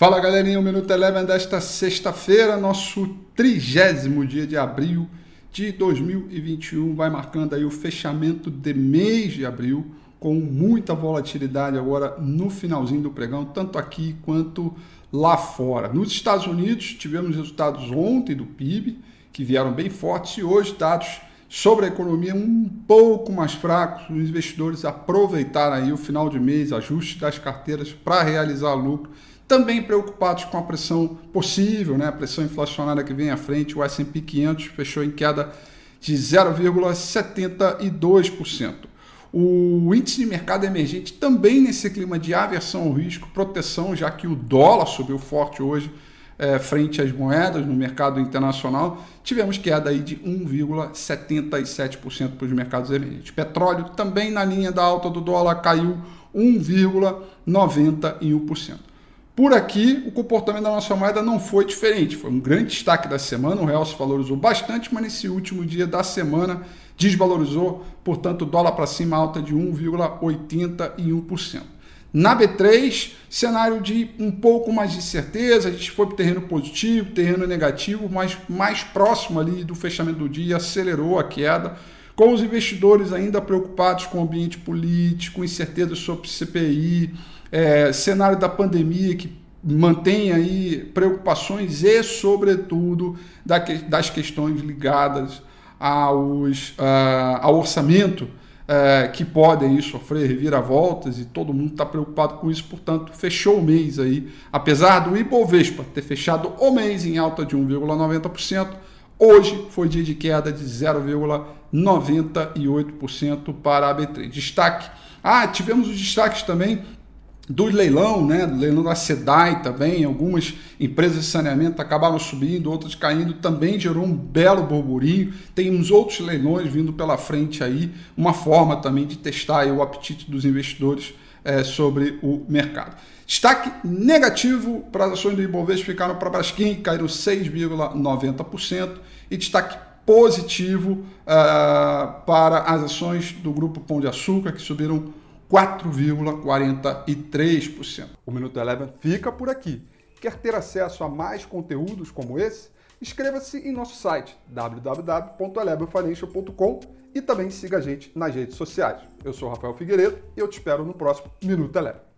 Fala galerinha, o Minuto Eleven desta sexta-feira, nosso trigésimo dia de abril de 2021, vai marcando aí o fechamento de mês de abril, com muita volatilidade agora no finalzinho do pregão, tanto aqui quanto lá fora. Nos Estados Unidos, tivemos resultados ontem do PIB, que vieram bem fortes, e hoje dados sobre a economia um pouco mais fracos. Os investidores aproveitaram aí o final de mês, ajuste das carteiras para realizar lucro também preocupados com a pressão possível, né, a pressão inflacionária que vem à frente, o S&P 500 fechou em queda de 0,72%. O índice de mercado emergente também nesse clima de aversão ao risco, proteção, já que o dólar subiu forte hoje é, frente às moedas no mercado internacional, tivemos queda aí de 1,77% para os mercados emergentes. Petróleo também na linha da alta do dólar caiu 1,91%. Por aqui, o comportamento da nossa moeda não foi diferente. Foi um grande destaque da semana. O real se valorizou bastante, mas nesse último dia da semana desvalorizou, portanto, dólar para cima alta de 1,81%. Na B3, cenário de um pouco mais de certeza, a gente foi para terreno positivo, terreno negativo, mas mais próximo ali do fechamento do dia, acelerou a queda, com os investidores ainda preocupados com o ambiente político, incerteza sobre CPI, é, cenário da pandemia que mantém aí preocupações e, sobretudo, das questões ligadas aos, uh, ao orçamento uh, que podem sofrer reviravoltas e todo mundo está preocupado com isso, portanto, fechou o mês aí, apesar do Ibovespa ter fechado o mês em alta de 1,90%, hoje foi dia de queda de 0,98% para a B3. Destaque, ah, tivemos os destaques também do leilão, né, do leilão da SEDAI também, algumas empresas de saneamento acabaram subindo, outras caindo, também gerou um belo burburinho. Temos outros leilões vindo pela frente aí, uma forma também de testar o apetite dos investidores é, sobre o mercado. Destaque negativo para as ações do Ibovespa ficaram para a Braskem, caíram 6,90%, e destaque positivo uh, para as ações do Grupo Pão de Açúcar, que subiram 4,43%. O Minuto Eleven fica por aqui. Quer ter acesso a mais conteúdos como esse? Inscreva-se em nosso site www.elevenfinancial.com e também siga a gente nas redes sociais. Eu sou Rafael Figueiredo e eu te espero no próximo Minuto Eleven.